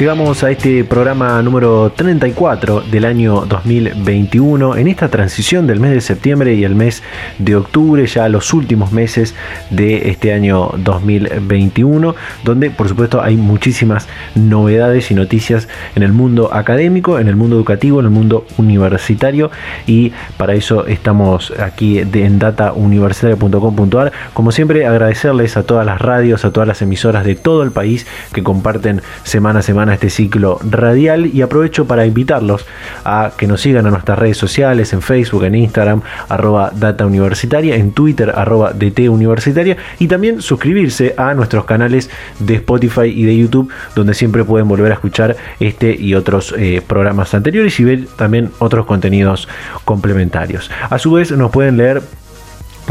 Llegamos a este programa número 34 del año 2021, en esta transición del mes de septiembre y el mes de octubre, ya los últimos meses de este año 2021, donde por supuesto hay muchísimas novedades y noticias en el mundo académico, en el mundo educativo, en el mundo universitario y para eso estamos aquí en datauniversitaria.com.ar. Como siempre agradecerles a todas las radios, a todas las emisoras de todo el país que comparten semana a semana este ciclo radial y aprovecho para invitarlos a que nos sigan a nuestras redes sociales, en Facebook, en Instagram, arroba Data Universitaria, en Twitter, arroba DT Universitaria y también suscribirse a nuestros canales de Spotify y de YouTube donde siempre pueden volver a escuchar este y otros eh, programas anteriores y ver también otros contenidos complementarios. A su vez nos pueden leer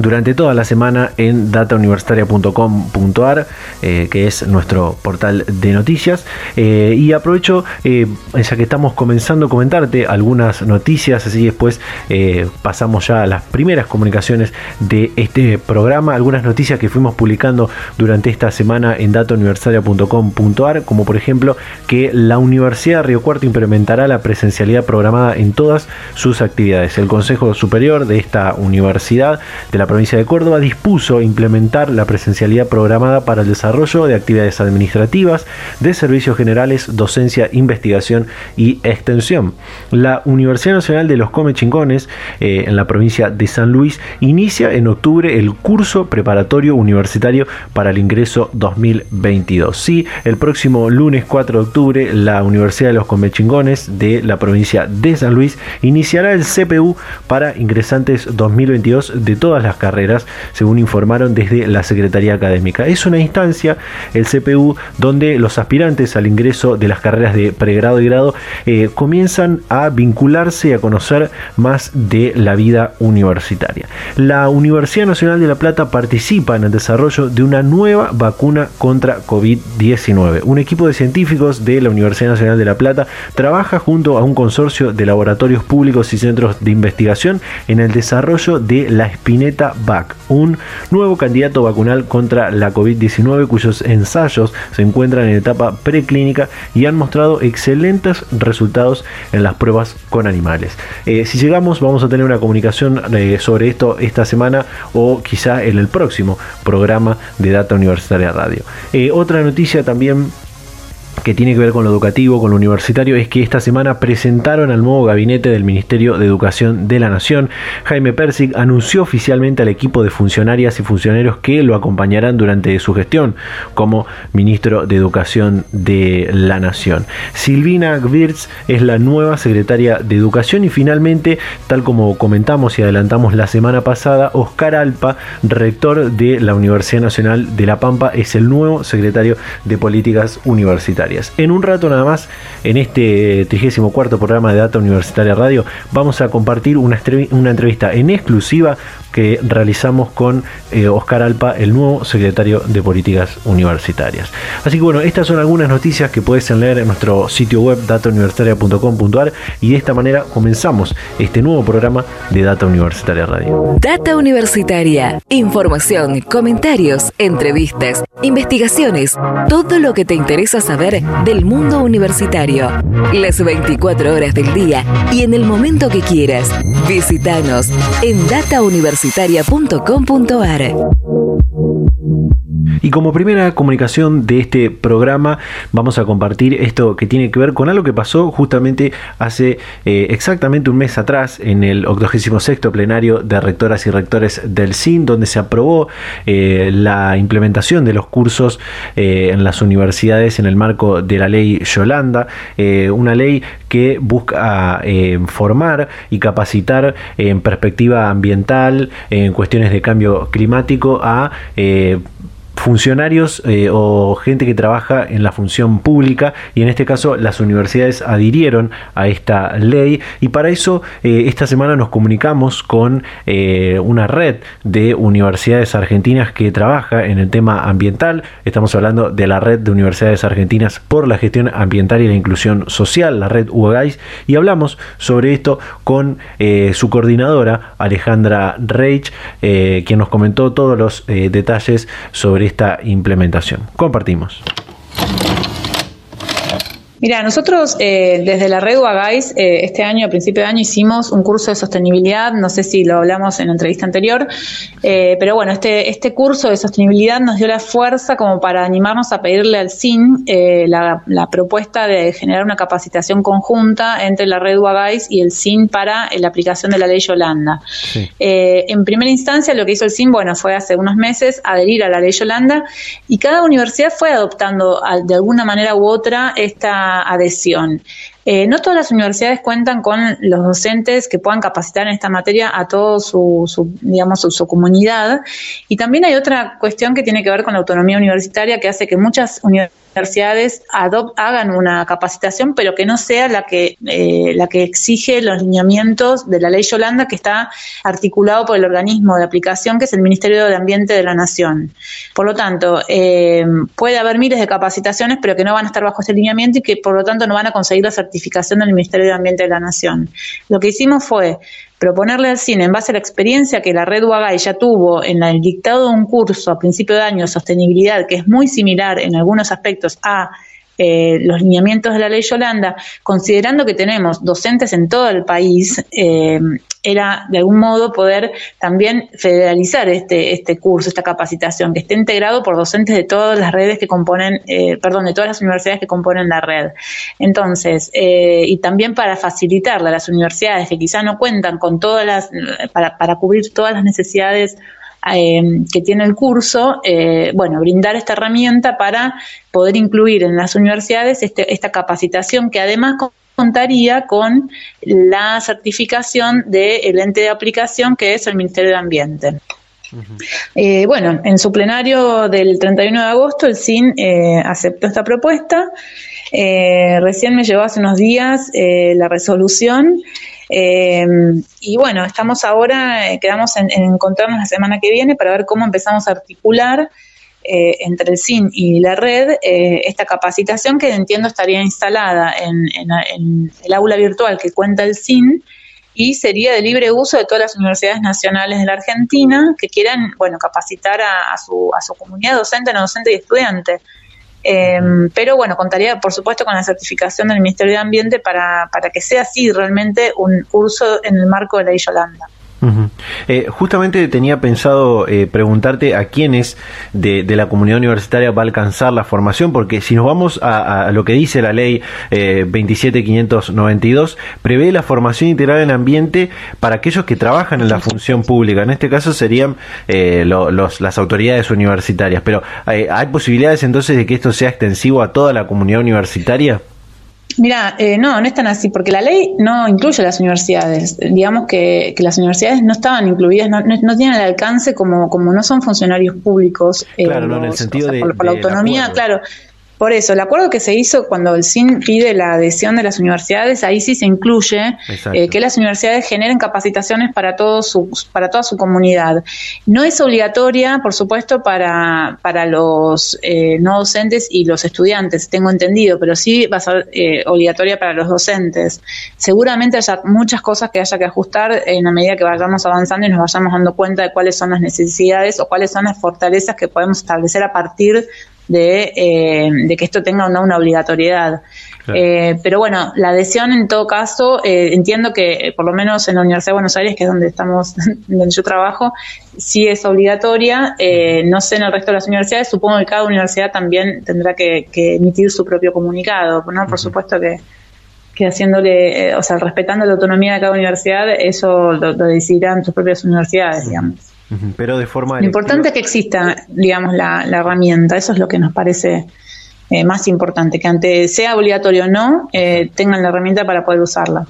durante toda la semana en datauniversitaria.com.ar, eh, que es nuestro portal de noticias. Eh, y aprovecho, eh, ya que estamos comenzando a comentarte algunas noticias, así después pasamos ya a las primeras comunicaciones de este programa, algunas noticias que fuimos publicando durante esta semana en datauniversitaria.com.ar, como por ejemplo que la Universidad de Río Cuarto implementará la presencialidad programada en todas sus actividades. El Consejo Superior de esta universidad, de la provincia de Córdoba dispuso implementar la presencialidad programada para el desarrollo de actividades administrativas, de servicios generales, docencia, investigación y extensión. La Universidad Nacional de los Comechingones, eh, en la provincia de San Luis, inicia en octubre el curso preparatorio universitario para el ingreso 2022. Sí, el próximo lunes 4 de octubre, la Universidad de los Comechingones de la provincia de San Luis iniciará el CPU para ingresantes 2022 de todas las carreras, según informaron desde la Secretaría Académica. Es una instancia, el CPU, donde los aspirantes al ingreso de las carreras de pregrado y grado eh, comienzan a vincularse y a conocer más de la vida universitaria. La Universidad Nacional de La Plata participa en el desarrollo de una nueva vacuna contra COVID-19. Un equipo de científicos de la Universidad Nacional de La Plata trabaja junto a un consorcio de laboratorios públicos y centros de investigación en el desarrollo de la espineta Un nuevo candidato vacunal contra la COVID-19 cuyos ensayos se encuentran en etapa preclínica y han mostrado excelentes resultados en las pruebas con animales. Eh, si llegamos vamos a tener una comunicación eh, sobre esto esta semana o quizá en el próximo programa de Data Universitaria Radio. Eh, otra noticia también que tiene que ver con lo educativo, con lo universitario, es que esta semana presentaron al nuevo gabinete del Ministerio de Educación de la Nación. Jaime Persig anunció oficialmente al equipo de funcionarias y funcionarios que lo acompañarán durante su gestión como ministro de Educación de la Nación. Silvina Gwirtz es la nueva secretaria de Educación y finalmente, tal como comentamos y adelantamos la semana pasada, Oscar Alpa, rector de la Universidad Nacional de La Pampa, es el nuevo secretario de Políticas Universitarias. En un rato nada más, en este 34 programa de Data Universitaria Radio, vamos a compartir una entrevista en exclusiva que realizamos con eh, Oscar Alpa, el nuevo secretario de Políticas Universitarias. Así que bueno, estas son algunas noticias que puedes leer en nuestro sitio web datauniversitaria.com.ar y de esta manera comenzamos este nuevo programa de Data Universitaria Radio. Data Universitaria, información, comentarios, entrevistas, investigaciones, todo lo que te interesa saber del mundo universitario. Las 24 horas del día y en el momento que quieras. Visítanos en Data Universitaria y Y como primera comunicación de este programa vamos a compartir esto que tiene que ver con algo que pasó justamente hace eh, exactamente un mes atrás en el 86 plenario de rectoras y rectores del CIN, donde se aprobó eh, la implementación de los cursos eh, en las universidades en el marco de la ley Yolanda, una ley que busca formar y capacitar en perspectiva ambiental, en cuestiones de cambio climático a funcionarios eh, o gente que trabaja en la función pública y en este caso las universidades adhirieron a esta ley. Y para eso eh, esta semana nos comunicamos con eh, una red de universidades argentinas que trabaja en el tema ambiental. Estamos hablando de la red de universidades argentinas por la gestión ambiental y la inclusión social la red UAGAIS y hablamos sobre esto con su coordinadora Alejandra Reich quien nos comentó todos los detalles sobre esta implementación. Compartimos. Mira, nosotros eh, desde la red UAGAIS eh, este año, a principio de año, hicimos un curso de sostenibilidad, no sé si lo hablamos en la entrevista anterior, eh, pero bueno, este, este curso de sostenibilidad nos dio la fuerza como para animarnos a pedirle al CIN la, propuesta de generar una capacitación conjunta entre la red UAGAIS y el CIN para la aplicación de la ley Yolanda. en primera instancia, lo que hizo el CIN, bueno, fue hace unos meses adherir a la ley Yolanda y cada universidad fue adoptando de alguna manera u otra esta adhesión. Eh, no todas las universidades cuentan con los docentes que puedan capacitar en esta materia a toda su, digamos, su, comunidad. Y también hay otra cuestión que tiene que ver con la autonomía universitaria que hace que muchas universidades universidades hagan una capacitación, pero que no sea la que, eh, la que exige los lineamientos de la ley Yolanda, que está articulado por el organismo de aplicación, que es el Ministerio de Ambiente de la Nación. Por lo tanto, eh, puede haber miles de capacitaciones, pero que no van a estar bajo ese lineamiento y que por lo tanto no van a conseguir la certificación del Ministerio de Ambiente de la Nación. Lo que hicimos fue proponerle al cine, en base a la experiencia que la red UAGAI ya tuvo en el dictado de un curso a principio de año de sostenibilidad, que es muy similar en algunos aspectos a eh, los lineamientos de la ley Yolanda, considerando que tenemos docentes en todo el país, eh, era de algún modo poder también federalizar este, este curso, esta capacitación, que esté integrado por docentes de todas las redes que componen, eh, perdón, de todas las universidades que componen la red. Entonces, y también para facilitarle a las universidades que quizá no cuentan con todas las, para, para cubrir todas las necesidades eh, que tiene el curso, eh, bueno, brindar esta herramienta para poder incluir en las universidades este, esta capacitación que además contaría con la certificación del ente de aplicación que es el Ministerio de Ambiente. Eh, bueno, en su plenario del 31 de agosto el CIN aceptó esta propuesta. recién me llegó hace unos días la resolución eh, y bueno, estamos ahora, eh, quedamos en, encontrarnos la semana que viene para ver cómo empezamos a articular eh, entre el CIN y la red esta capacitación que entiendo estaría instalada en, el aula virtual que cuenta el CIN y sería de libre uso de todas las universidades nacionales de la Argentina que quieran, bueno, capacitar a, su, a su comunidad docente, no docente y estudiante. Em, pero bueno, contaría por supuesto con la certificación del Ministerio de Ambiente para, para que sea así realmente un curso en el marco de la Yolanda. Eh, justamente tenía pensado eh, preguntarte a quiénes de, la comunidad universitaria va a alcanzar la formación, porque si nos vamos a, lo que dice la ley eh, 27592, prevé la formación integral en ambiente para aquellos que trabajan en la función pública. En este caso serían eh, las autoridades universitarias. Pero ¿hay posibilidades entonces de que esto sea extensivo a toda la comunidad universitaria? Mira, eh, no, no es tan así, porque la ley no incluye a las universidades. Digamos que, las universidades no estaban incluidas, no, no, tienen el alcance como, como no son funcionarios públicos. Eh, claro, no, en el sentido de, por, la autonomía, claro. Por eso, el acuerdo que se hizo cuando el CIN pide la adhesión de las universidades, ahí sí se incluye eh, que las universidades generen capacitaciones para, todos sus, para toda su comunidad. No es obligatoria, por supuesto, para, para los eh, no docentes y los estudiantes, tengo entendido, pero sí va a ser eh, obligatoria para los docentes. Seguramente haya muchas cosas que haya que ajustar en la medida que vayamos avanzando y nos vayamos dando cuenta de cuáles son las necesidades o cuáles son las fortalezas que podemos establecer a partir de, de que esto tenga una, una obligatoriedad. Eh, pero bueno, la adhesión en todo caso, eh, entiendo que eh, por lo menos en la Universidad de Buenos Aires, que es donde estamos, donde yo trabajo, sí es obligatoria. no sé en el resto de las universidades, supongo que cada universidad también tendrá que, emitir su propio comunicado, ¿no? Por supuesto que, que haciéndole, o sea, respetando la autonomía de cada universidad, eso lo, decidirán sus propias universidades, digamos. Pero de forma... Lo importante es que exista, digamos, la, la herramienta, eso es lo que nos parece eh, más importante, que ante sea obligatorio o no, eh, tengan la herramienta para poder usarla.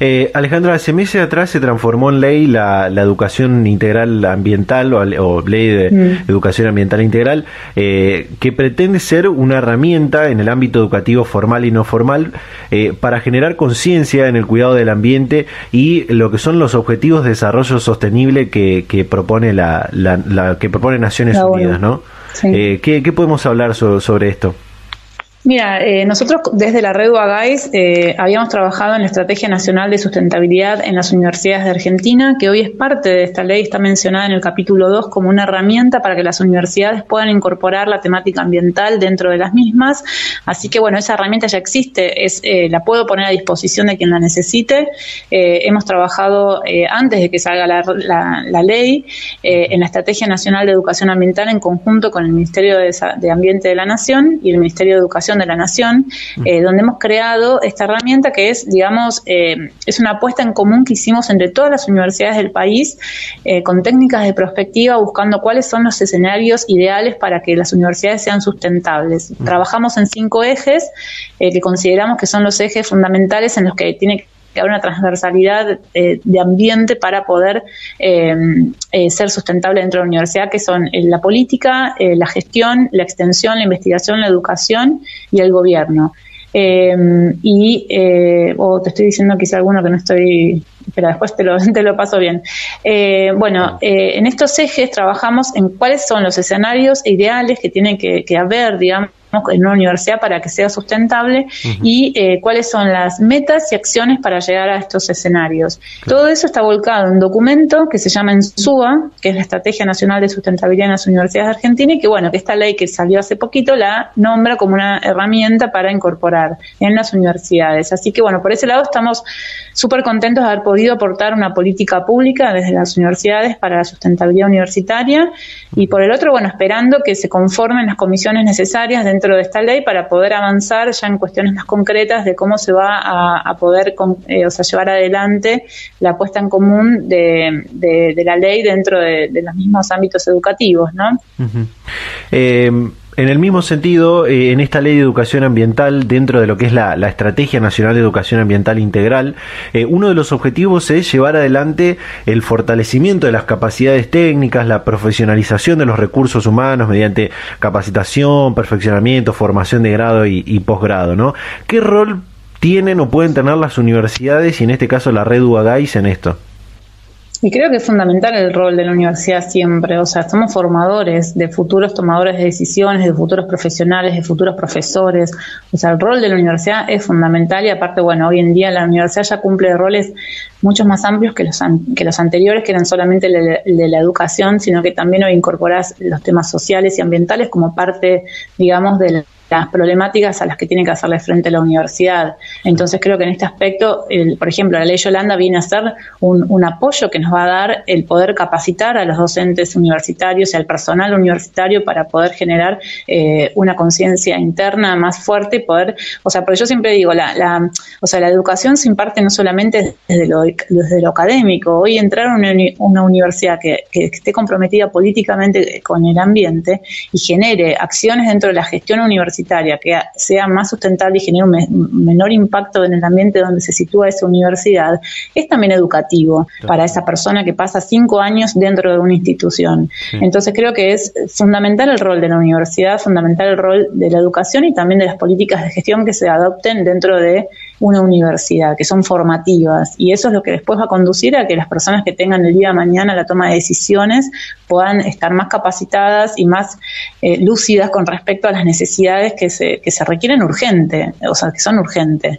Eh, Alejandra, hace meses atrás se transformó en ley la, educación integral ambiental o, ley de mm. educación ambiental integral, que pretende ser una herramienta en el ámbito educativo formal y no formal para generar conciencia en el cuidado del ambiente y lo que son los objetivos de desarrollo sostenible que, propone la, que propone Naciones Unidas, ¿no? Eh, ¿qué, podemos hablar sobre esto? Mira, eh, nosotros desde la red UAGAIS eh, habíamos trabajado en la Estrategia Nacional de Sustentabilidad en las Universidades de Argentina, que hoy es parte de esta ley, está mencionada en el capítulo 2 como una herramienta para que las universidades puedan incorporar la temática ambiental dentro de las mismas. Así que bueno, esa herramienta ya existe, es, eh, la puedo poner a disposición de quien la necesite. hemos trabajado antes de que salga la, ley en la Estrategia Nacional de Educación Ambiental en conjunto con el Ministerio de, de Ambiente de la Nación y el Ministerio de Educación de la Nación, eh, donde hemos creado esta herramienta que es, digamos, eh, es una apuesta en común que hicimos entre todas las universidades del país eh, con técnicas de prospectiva buscando cuáles son los escenarios ideales para que las universidades sean sustentables. Trabajamos en cinco ejes que consideramos que son los ejes fundamentales en los que tiene que que haber una transversalidad eh, de ambiente para poder eh, eh, ser sustentable dentro de la universidad, que son la política, la gestión, la extensión, la investigación, la educación y el gobierno. y o te estoy diciendo quizá alguno que no estoy, pero después te lo, te lo paso bien. bueno, en estos ejes trabajamos en cuáles son los escenarios ideales que tienen que, que haber, digamos, en una universidad para que sea sustentable y eh, cuáles son las metas y acciones para llegar a estos escenarios. Todo eso está volcado en un documento que se llama ENSUA, que es la Estrategia Nacional de Sustentabilidad en las Universidades de Argentina y que bueno, que esta ley que salió hace poquito la nombra como una herramienta para incorporar en las universidades. Así que bueno, por ese lado estamos súper contentos de haber podido aportar una política pública desde las universidades para la sustentabilidad universitaria y por el otro, bueno, esperando que se conformen las comisiones necesarias dentro de esta ley para poder avanzar ya en cuestiones más concretas de cómo se va a, poder eh, o sea, llevar adelante la puesta en común de, de, la ley dentro de, los mismos ámbitos educativos, ¿no? En el mismo sentido, eh, en esta ley de educación ambiental, dentro de lo que es la, Estrategia Nacional de Educación Ambiental Integral, eh, uno de los objetivos es llevar adelante el fortalecimiento de las capacidades técnicas, la profesionalización de los recursos humanos mediante capacitación, perfeccionamiento, formación de grado y, y posgrado. ¿no? ¿Qué rol tienen o pueden tener las universidades y en este caso la red UAGAIS en esto? Y creo que es fundamental el rol de la universidad siempre, o sea, somos formadores de futuros tomadores de decisiones, de futuros profesionales, de futuros profesores, o sea, el rol de la universidad es fundamental y aparte, bueno, hoy en día la universidad ya cumple roles mucho más amplios que los, que los anteriores, que eran solamente el de, la educación, sino que también hoy incorporas los temas sociales y ambientales como parte, digamos, del las problemáticas a las que tiene que hacerle frente la universidad. Entonces creo que en este aspecto, por ejemplo, la ley Yolanda viene a ser un, apoyo que nos va a dar el poder capacitar a los docentes universitarios y al personal universitario para poder generar eh, una conciencia interna más fuerte y poder, o sea, porque yo siempre digo, la, la, o sea, la educación se imparte no solamente desde lo, desde lo académico, hoy entrar a una, una universidad que, que esté comprometida políticamente con el ambiente y genere acciones dentro de la gestión universitaria, que sea más sustentable y genere un menor impacto en el ambiente donde se sitúa esa universidad, es también educativo para esa persona que pasa cinco años dentro de una institución. Entonces creo que es fundamental el rol de la universidad, fundamental el rol de la educación y también de las políticas de gestión que se adopten dentro de una universidad, que son formativas. Y eso es lo que después va a conducir a que las personas que tengan el día de mañana la toma de decisiones puedan estar más capacitadas y más eh, lúcidas con respecto a las necesidades que se, que se requieren urgente, o sea, que son urgentes.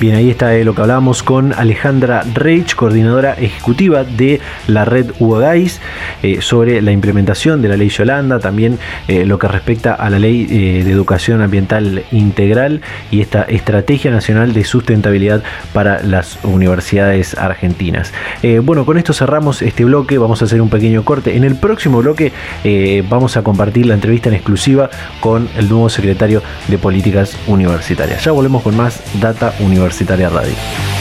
Bien, ahí está lo que hablamos con Alejandra Reich, coordinadora ejecutiva de la red UAGAIS, eh, sobre la implementación de la ley Yolanda, también eh, lo que respecta a la ley eh, de educación ambiental integral y esta estrategia nacional de sustentabilidad para las universidades argentinas. bueno, con esto cerramos este bloque, vamos a hacer un pequeño corte. En el próximo bloque vamos a compartir la entrevista en exclusiva con el nuevo secretario de Políticas Universitarias. Ya volvemos con más Data Universitaria Radio.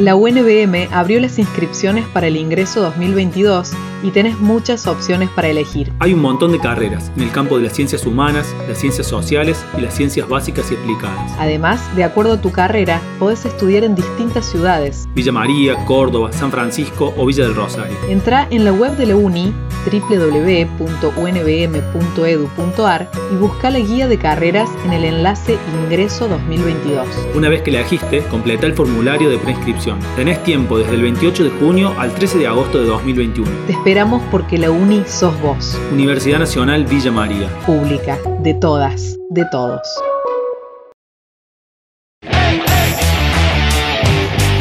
La UNBM abrió las inscripciones para el ingreso 2022 y tenés muchas opciones para elegir. Hay un montón de carreras en el campo de las ciencias humanas, las ciencias sociales y las ciencias básicas y aplicadas. Además, de acuerdo a tu carrera, podés estudiar en distintas ciudades. Villa María, Córdoba, San Francisco o Villa del Rosario. Entra en la web de la UNI www.unbm.edu.ar y busca la guía de carreras en el enlace Ingreso 2022. Una vez que la elegiste, completa el formulario de preinscripción. Tenés tiempo desde el 28 de junio al 13 de agosto de 2021. Te esperamos porque la UNI sos vos. Universidad Nacional Villa María. Pública, de todas, de todos.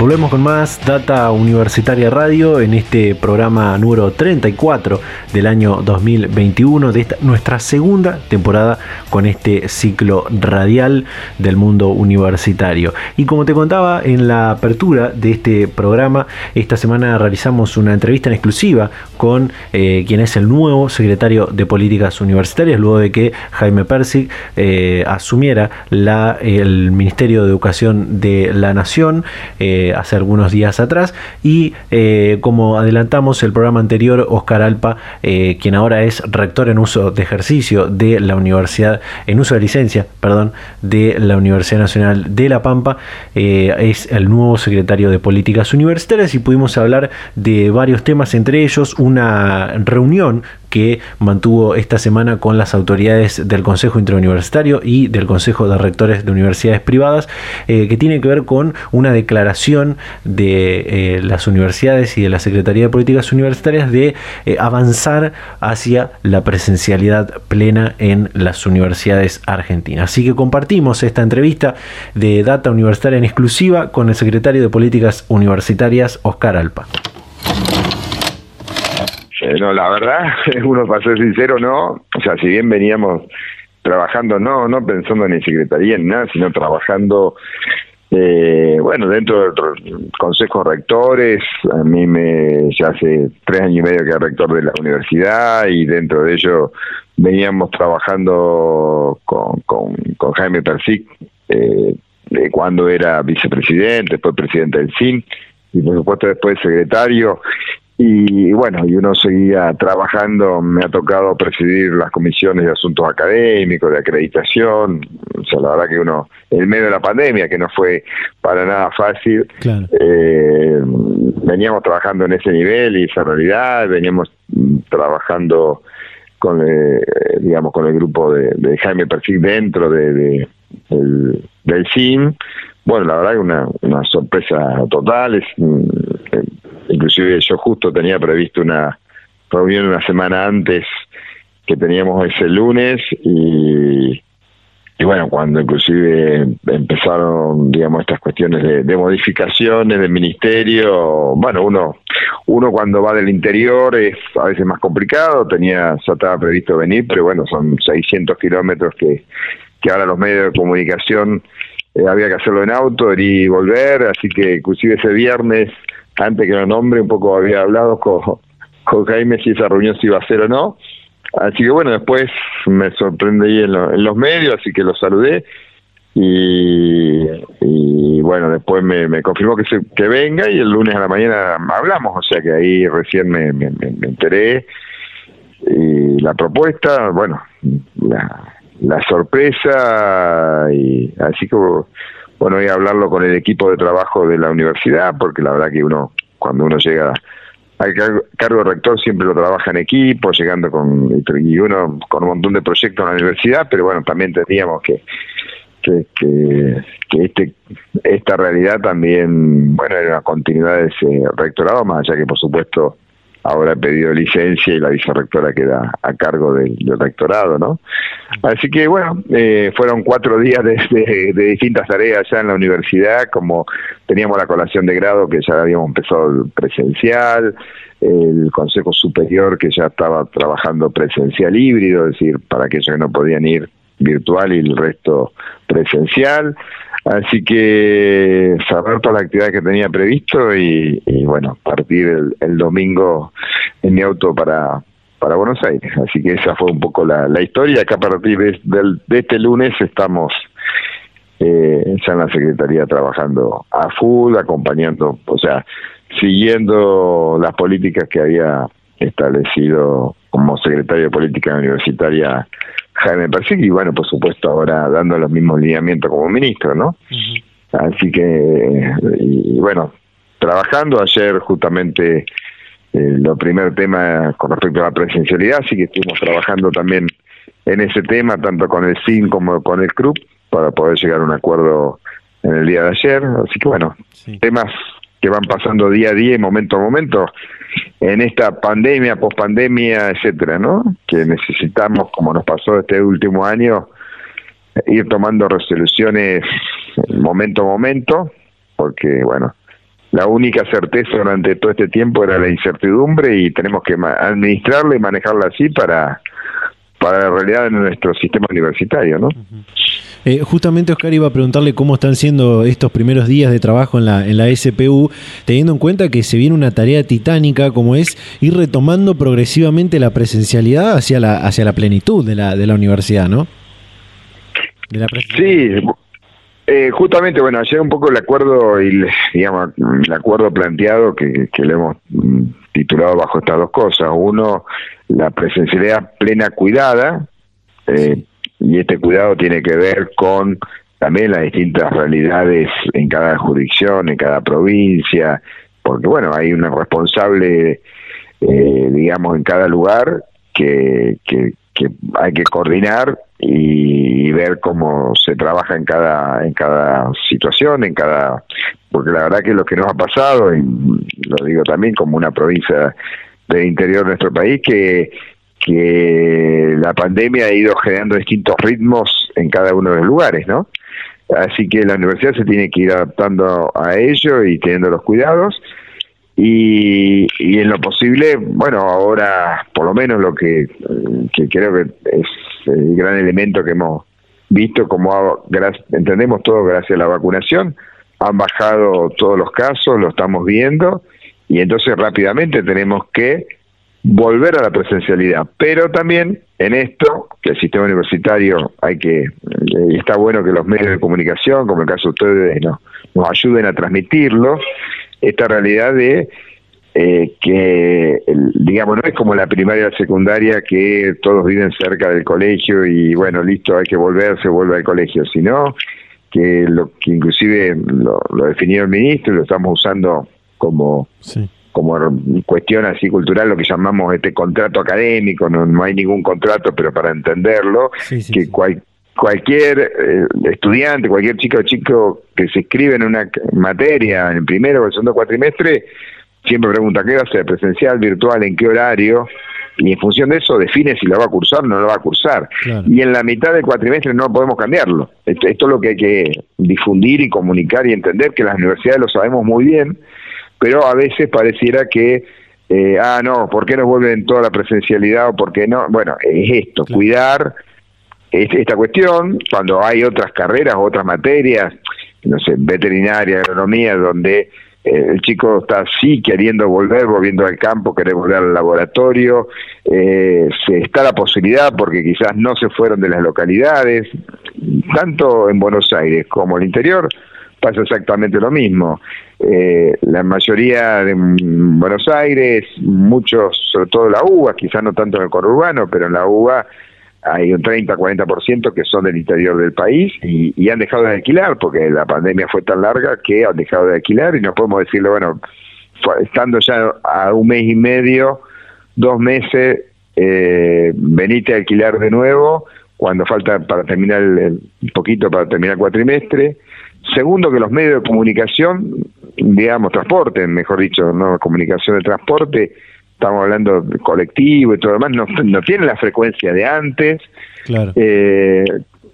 Volvemos con más Data Universitaria Radio en este programa número 34 del año 2021 de esta, nuestra segunda temporada con este ciclo radial del mundo universitario. Y como te contaba en la apertura de este programa, esta semana realizamos una entrevista en exclusiva con eh, quien es el nuevo secretario de Políticas Universitarias, luego de que Jaime Persig eh, asumiera el Ministerio de Educación de la Nación. Eh, hace algunos días atrás. Y eh, como adelantamos el programa anterior, Oscar Alpa, eh, quien ahora es rector en uso de ejercicio de la Universidad, en uso de licencia, perdón, de la Universidad Nacional de La Pampa, eh, es el nuevo secretario de Políticas Universitarias y pudimos hablar de varios temas, entre ellos una reunión que mantuvo esta semana con las autoridades del Consejo Interuniversitario y del Consejo de Rectores de Universidades Privadas, eh, que tiene que ver con una declaración de eh, las universidades y de la Secretaría de Políticas Universitarias de eh, avanzar hacia la presencialidad plena en las universidades argentinas. Así que compartimos esta entrevista de Data Universitaria en exclusiva con el secretario de Políticas Universitarias, Oscar Alpa. Eh, no, la verdad, uno para ser sincero, no. O sea, si bien veníamos trabajando, no, no pensando en la secretaría ni nada, sino trabajando, eh, bueno, dentro del Consejo Rectores. A mí me, ya hace tres años y medio que era rector de la universidad y dentro de ello veníamos trabajando con, con, con Jaime Persic, eh, cuando era vicepresidente, después presidente del CIN y por supuesto después secretario y bueno, y uno seguía trabajando, me ha tocado presidir las comisiones de asuntos académicos, de acreditación, o sea, la verdad que uno, en medio de la pandemia, que no fue para nada fácil, eh, veníamos trabajando en ese nivel y esa realidad, veníamos trabajando con, eh, digamos, con el grupo de, Jaime Perfil dentro de, del CIM, bueno, la verdad que una, una sorpresa total, es inclusive yo justo tenía previsto una reunión una semana antes que teníamos ese lunes y, y bueno, cuando inclusive empezaron, digamos, estas cuestiones de, modificaciones del ministerio, bueno, uno uno cuando va del interior es a veces más complicado, tenía ya estaba previsto venir, pero bueno, son 600 kilómetros que, que ahora los medios de comunicación eh, había que hacerlo en auto, y volver, así que inclusive ese viernes antes que lo nombre, un poco había hablado con, con Jaime si esa reunión se iba a hacer o no. Así que bueno, después me sorprendí en, en los medios, así que lo saludé. Y, y bueno, después me, me confirmó que, se, que venga y el lunes a la mañana hablamos, o sea que ahí recién me, me, me enteré. Y la propuesta, bueno, la, la sorpresa, y así como bueno, voy a hablarlo con el equipo de trabajo de la universidad, porque la verdad que uno, cuando uno llega al cargo de rector siempre lo trabaja en equipo, llegando con y uno con un montón de proyectos en la universidad, pero bueno, también teníamos que que, que, este, esta realidad también, bueno, era una continuidad de ese rectorado, más allá que por supuesto ahora ha pedido licencia y la vicerrectora queda a cargo del, rectorado, ¿no? Así que bueno, eh, fueron cuatro días de, de, distintas tareas ya en la universidad, como teníamos la colación de grado que ya habíamos empezado presencial, el Consejo Superior que ya estaba trabajando presencial híbrido, es decir, para aquellos que no podían ir virtual y el resto presencial. Así que cerrar toda la actividad que tenía previsto y, bueno, partir el, domingo en mi auto para, para Buenos Aires. Así que esa fue un poco la, la historia. Acá a partir de, de, este lunes estamos eh, ya en la Secretaría trabajando a full, acompañando, o sea, siguiendo las políticas que había establecido como secretario de Política Universitaria Jaime Persigui, y bueno, por supuesto ahora dando los mismos lineamientos como ministro, ¿no? Así que, y, bueno, trabajando ayer justamente eh, lo primer tema con respecto a la presencialidad, así que estuvimos trabajando también en ese tema, tanto con el CIN como con el CRUP, para poder llegar a un acuerdo en el día de ayer. Así que bueno, temas que van pasando día a día y momento a momento en esta pandemia, pospandemia, etcétera, ¿no? Que necesitamos, como nos pasó este último año, ir tomando resoluciones momento a momento, porque, bueno, la única certeza durante todo este tiempo era la incertidumbre y tenemos que administrarla y manejarla así para, para la realidad de nuestro sistema universitario, ¿no? Eh, justamente Oscar iba a preguntarle cómo están siendo estos primeros días de trabajo en la, en la SPU, teniendo en cuenta que se viene una tarea titánica como es ir retomando progresivamente la presencialidad hacia la, hacia la plenitud de la, de la universidad, ¿no? sí, eh, justamente, bueno, ayer un poco el acuerdo, y digamos, el acuerdo planteado que, que le hemos mm, titulado bajo estas dos cosas. Uno, la presencialidad plena cuidada, eh, y este cuidado tiene que ver con también las distintas realidades en cada jurisdicción, en cada provincia, porque bueno, hay una responsable, eh, digamos, en cada lugar que, que, hay que coordinar y, ver cómo se trabaja en cada en cada situación, en cada porque la verdad que lo que nos ha pasado, y lo digo también como una provincia del interior de nuestro país, que que la pandemia ha ido generando distintos ritmos en cada uno de los lugares, ¿no? Así que la universidad se tiene que ir adaptando a ello y teniendo los cuidados. Y, y en lo posible, bueno, ahora por lo menos lo que, que creo que es el gran elemento que hemos visto, como entendemos todo gracias a la vacunación, han bajado todos los casos, lo estamos viendo, y entonces rápidamente tenemos que volver a la presencialidad. Pero también en esto, que el sistema universitario hay que, y está bueno que los medios de comunicación, como el caso de ustedes, nos, nos ayuden a transmitirlo, esta realidad de eh, que, digamos, no es como la primaria y la secundaria que todos viven cerca del colegio y bueno, listo, hay que volver, se vuelve al colegio, sino que lo que inclusive lo, lo definió el ministro y lo estamos usando como como cuestión así cultural, lo que llamamos este contrato académico, no, no hay ningún contrato, pero para entenderlo, que cualquier eh, estudiante, cualquier chico o chico que se inscribe en una materia, en el primero o el segundo cuatrimestre, siempre pregunta qué va a ser, presencial, virtual, en qué horario, y en función de eso define si lo va a cursar o no lo va a cursar. Y en la mitad del cuatrimestre no podemos cambiarlo. Esto, esto, es lo que hay que difundir y comunicar y entender, que las universidades lo sabemos muy bien, pero a veces pareciera que, eh, ah, no, ¿por qué no vuelven toda la presencialidad o por qué no? Bueno, es esto, cuidar esta cuestión cuando hay otras carreras, otras materias, no sé, veterinaria, agronomía, donde el chico está así queriendo volver, volviendo al campo, querer volver al laboratorio, eh, se está la posibilidad porque quizás no se fueron de las localidades, tanto en Buenos Aires como el interior, pasa exactamente lo mismo. Eh, la mayoría de Buenos Aires, muchos, sobre todo la UBA, quizás no tanto en el conurbano, pero en la UBA hay un 30-40% que son del interior del país y, han dejado de alquilar porque la pandemia fue tan larga que han dejado de alquilar y no podemos decirle, bueno, estando ya a un mes y medio, dos meses, eh, venite a alquilar de nuevo cuando falta para terminar el, poquito para terminar cuatrimestre. Segundo, que los medios de comunicación, digamos, transporte, mejor dicho, no comunicación de transporte, estamos hablando de colectivo y todo lo demás, no, no tienen la frecuencia de antes. Claro. Eh,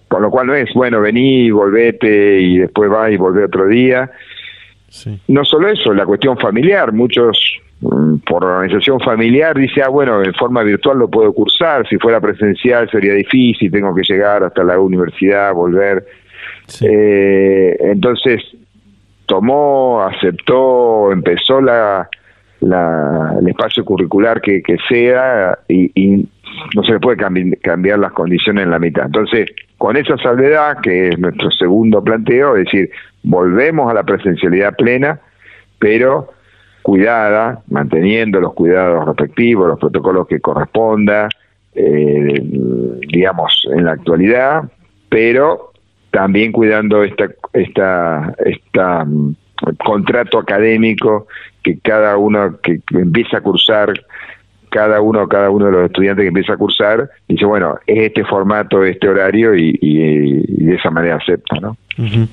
con lo cual no es, bueno, vení, volvete y después va y volvé otro día. Sí. No solo eso, la cuestión familiar, muchos mm, por organización familiar dice, ah, bueno, en forma virtual lo puedo cursar, si fuera presencial sería difícil, tengo que llegar hasta la universidad, volver. Sí. Eh, entonces, tomó, aceptó, empezó la, la, el espacio curricular que, que sea y, y no se le puede cambi cambiar las condiciones en la mitad. Entonces, con esa salvedad, que es nuestro segundo planteo, es decir, volvemos a la presencialidad plena, pero cuidada, manteniendo los cuidados respectivos, los protocolos que corresponda, eh, digamos, en la actualidad, pero también cuidando esta, esta, esta um, contrato académico que cada uno que, empieza a cursar cada uno cada uno de los estudiantes que empieza a cursar dice bueno es este formato este horario y, y de esa manera acepta no Uh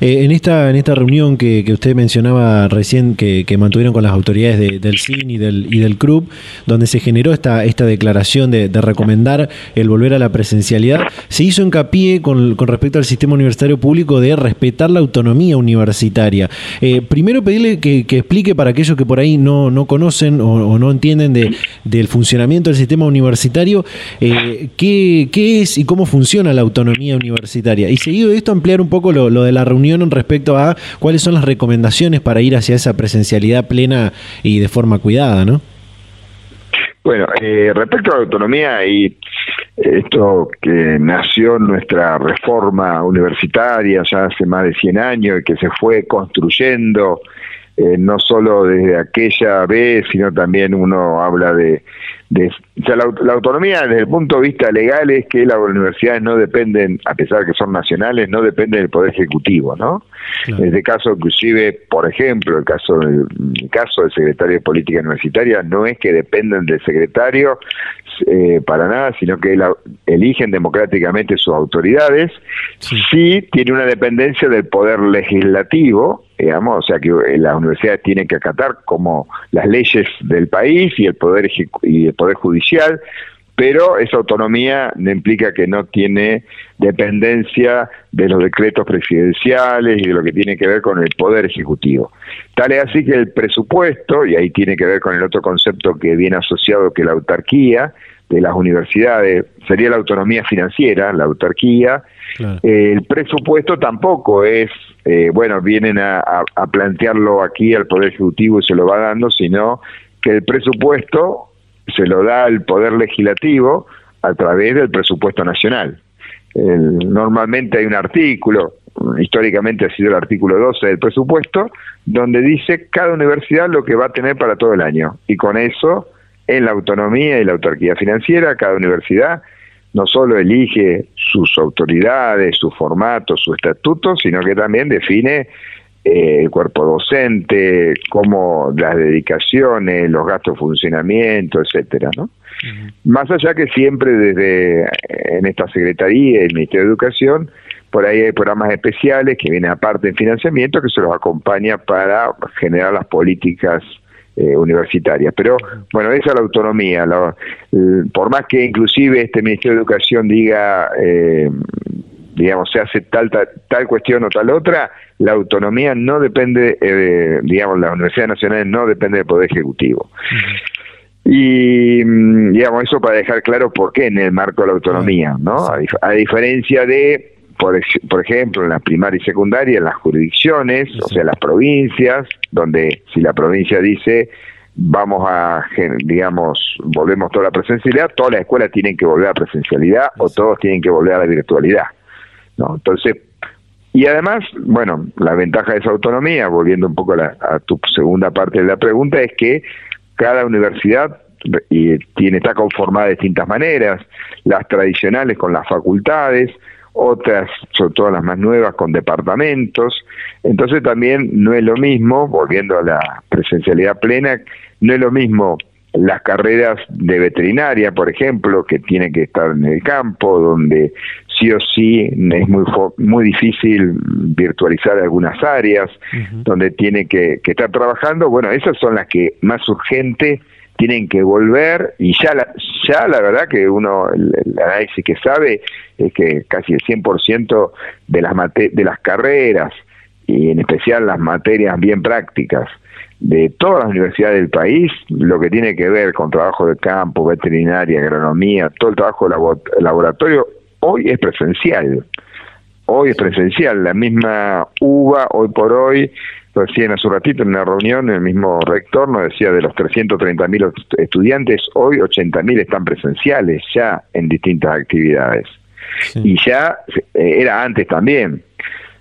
en esta en esta reunión que, que usted mencionaba recién que, que, mantuvieron con las autoridades de, del CIN y del, y del CRUB, donde se generó esta, esta declaración de, de, recomendar el volver a la presencialidad, se hizo hincapié con, con respecto al sistema universitario público de respetar la autonomía universitaria. Eh, primero pedirle que, que, explique para aquellos que por ahí no, no conocen o, o no entienden de, del funcionamiento del sistema universitario, eh, qué, qué es y cómo funciona la autonomía universitaria. Y seguido de esto ampliar un poco lo, lo, de la reunión en respecto a cuáles son las recomendaciones para ir hacia esa presencialidad plena y de forma cuidada, ¿no? Bueno, eh, respecto a la autonomía y esto que nació nuestra reforma universitaria ya hace más de 100 años y que se fue construyendo eh, no solo desde aquella vez, sino también uno habla de, de o sea, la, la, autonomía desde el punto de vista legal es que las universidades no dependen, a pesar de que son nacionales, no dependen del Poder Ejecutivo, ¿no? Claro. En este caso, inclusive, por ejemplo, el caso del el caso del secretario de Política Universitaria no es que dependen del secretario eh, para nada, sino que la, eligen democráticamente sus autoridades, sí. sí tiene una dependencia del Poder Legislativo, digamos, o sea que eh, las universidades tienen que acatar como las leyes del país y el poder y el poder judicial, pero esa autonomía no implica que no tiene dependencia de los decretos presidenciales y de lo que tiene que ver con el poder ejecutivo. Tal es así que el presupuesto, y ahí tiene que ver con el otro concepto que viene asociado que la autarquía de las universidades, sería la autonomía financiera, la autarquía, claro. eh, el presupuesto tampoco es, eh, bueno, vienen a, a, a plantearlo aquí al Poder Ejecutivo y se lo va dando, sino que el presupuesto se lo da al Poder Legislativo a través del presupuesto nacional. El, normalmente hay un artículo, históricamente ha sido el artículo 12 del presupuesto, donde dice cada universidad lo que va a tener para todo el año. Y con eso, en la autonomía y la autarquía financiera, cada universidad no solo elige sus autoridades, su formato, su estatuto, sino que también define eh, el cuerpo docente, como las dedicaciones, los gastos de funcionamiento, etcétera, ¿no? Uh -huh. Más allá que siempre desde en esta secretaría y el Ministerio de Educación, por ahí hay programas especiales que vienen aparte en financiamiento que se los acompaña para generar las políticas eh, universitarias. Pero bueno, esa es la autonomía. La, por más que inclusive este Ministerio de Educación diga eh, digamos, se hace tal, tal, tal, cuestión o tal otra, la autonomía no depende, eh, digamos, las universidades nacionales no depende del Poder Ejecutivo. Y, mm, digamos, eso para dejar claro por qué en el marco de la autonomía, ¿no? A, dif a diferencia de, por, por, ejemplo, en la primaria y secundaria, en las jurisdicciones, sí. o sea, las provincias, donde si la provincia dice vamos a, digamos, volvemos toda la presencialidad, todas las escuelas tienen que volver a presencialidad sí. o todos tienen que volver a la virtualidad. ¿no? Entonces, y además, bueno, la ventaja de esa autonomía, volviendo un poco a, la, a tu segunda parte de la pregunta, es que cada universidad y tiene está conformada de distintas maneras, las tradicionales con las facultades, otras, sobre todo las más nuevas, con departamentos. Entonces también no es lo mismo, volviendo a la presencialidad plena, no es lo mismo las carreras de veterinaria, por ejemplo, que tiene que estar en el campo, donde sí o sí es muy muy difícil virtualizar algunas áreas, donde tiene que, que, estar trabajando. Bueno, esas son las que más urgente tienen que volver y ya la, ya la verdad que uno, el, análisis que sabe es que casi el 100% de las, de las carreras y en especial las materias bien prácticas de todas las universidades del país, lo que tiene que ver con trabajo de campo, veterinaria, agronomía, todo el trabajo de laboratorio, hoy es presencial. Hoy es presencial. La misma UBA, hoy por hoy, recién hace un ratito en una reunión, el mismo rector nos decía de los 330 mil estudiantes, hoy 80 mil están presenciales ya en distintas actividades. Y ya eh, era antes también.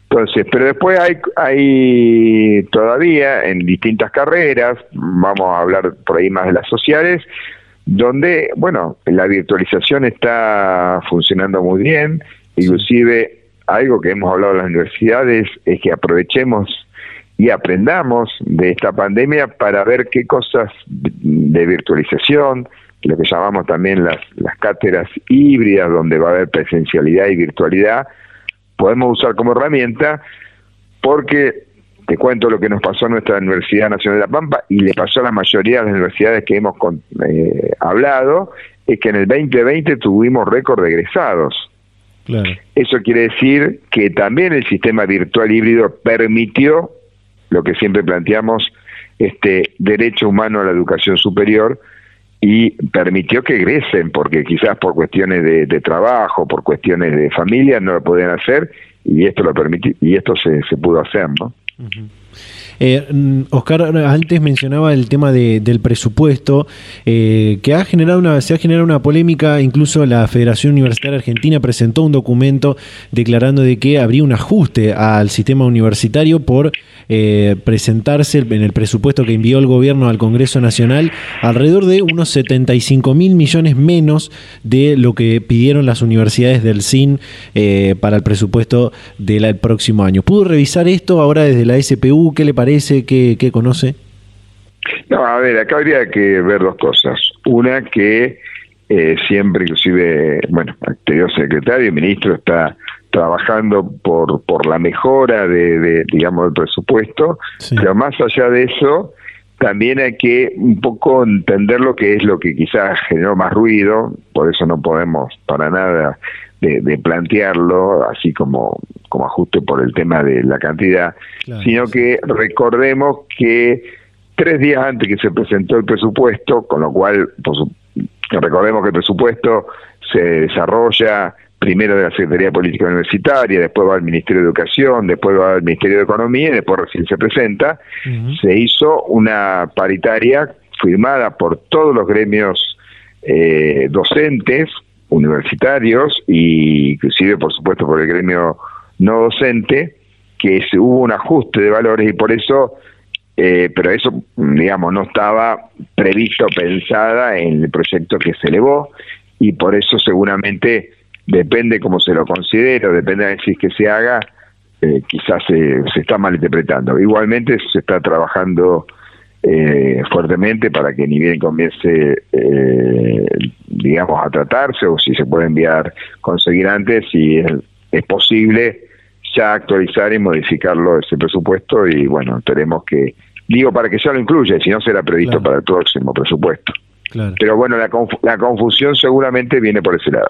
Entonces, pero después hay, hay todavía en distintas carreras, vamos a hablar por ahí más de las sociales, donde, bueno, la virtualización está funcionando muy bien, inclusive algo que hemos hablado en las universidades es que aprovechemos y aprendamos de esta pandemia para ver qué cosas de virtualización, lo que llamamos también las, las cátedras híbridas, donde va a haber presencialidad y virtualidad, podemos usar como herramienta, porque te cuento lo que nos pasó a nuestra Universidad Nacional de La Pampa y le pasó a la mayoría de las universidades que hemos eh, hablado, es que en el 2020 tuvimos récord de egresados. Eso quiere decir que también el sistema virtual híbrido permitió lo que siempre planteamos, este derecho humano a la educación superior y permitió que egresen, porque quizás por cuestiones de, trabajo, por cuestiones de familia no lo podían hacer y esto lo permitió y esto se, se pudo hacer, ¿no? Eh, mm, Oscar antes mencionaba el tema del presupuesto, eh, que ha generado una, se ha generado una polémica, incluso la Federación Universitaria Argentina presentó un documento declarando de que habría un ajuste al sistema universitario por eh, presentarse en el presupuesto que envió el gobierno al Congreso Nacional alrededor de unos 75 mil millones menos de lo que pidieron las universidades del CIN para el presupuesto del próximo año. ¿Pudo revisar esto ahora desde la SPU? ¿Qué le parece? ¿Qué, conoce? No, a ver, acá habría que ver dos cosas. Una que eh, siempre, inclusive, bueno, el anterior secretario y ministro está trabajando por, por la mejora de, digamos, del presupuesto, pero más allá de eso, también hay que un poco entender lo que es lo que quizás generó más ruido, por eso no podemos para nada de, plantearlo así como, como ajuste por el tema de la cantidad, sino que recordemos que tres días antes que se presentó el presupuesto, con lo cual recordemos que el presupuesto se desarrolla primero de la Secretaría de Política Universitaria, después va al Ministerio de Educación, después va al Ministerio de Economía y después recién se presenta, se hizo una paritaria firmada por todos los gremios eh, docentes universitarios y inclusive por supuesto por el gremio no docente que se, hubo un ajuste de valores y por eso eh, pero eso digamos no estaba previsto pensada en el proyecto que se elevó y por eso seguramente depende cómo se lo considero depende de si es que se haga eh, quizás se, se está malinterpretando. Igualmente se está trabajando eh, fuertemente para que ni bien comience, eh, digamos, a tratarse o si se puede enviar, conseguir antes, si es, es posible ya actualizar y modificarlo ese presupuesto y bueno, tenemos que, digo para que ya lo incluya, si no será previsto para el próximo presupuesto. Pero bueno, la, la, confusión seguramente viene por ese lado.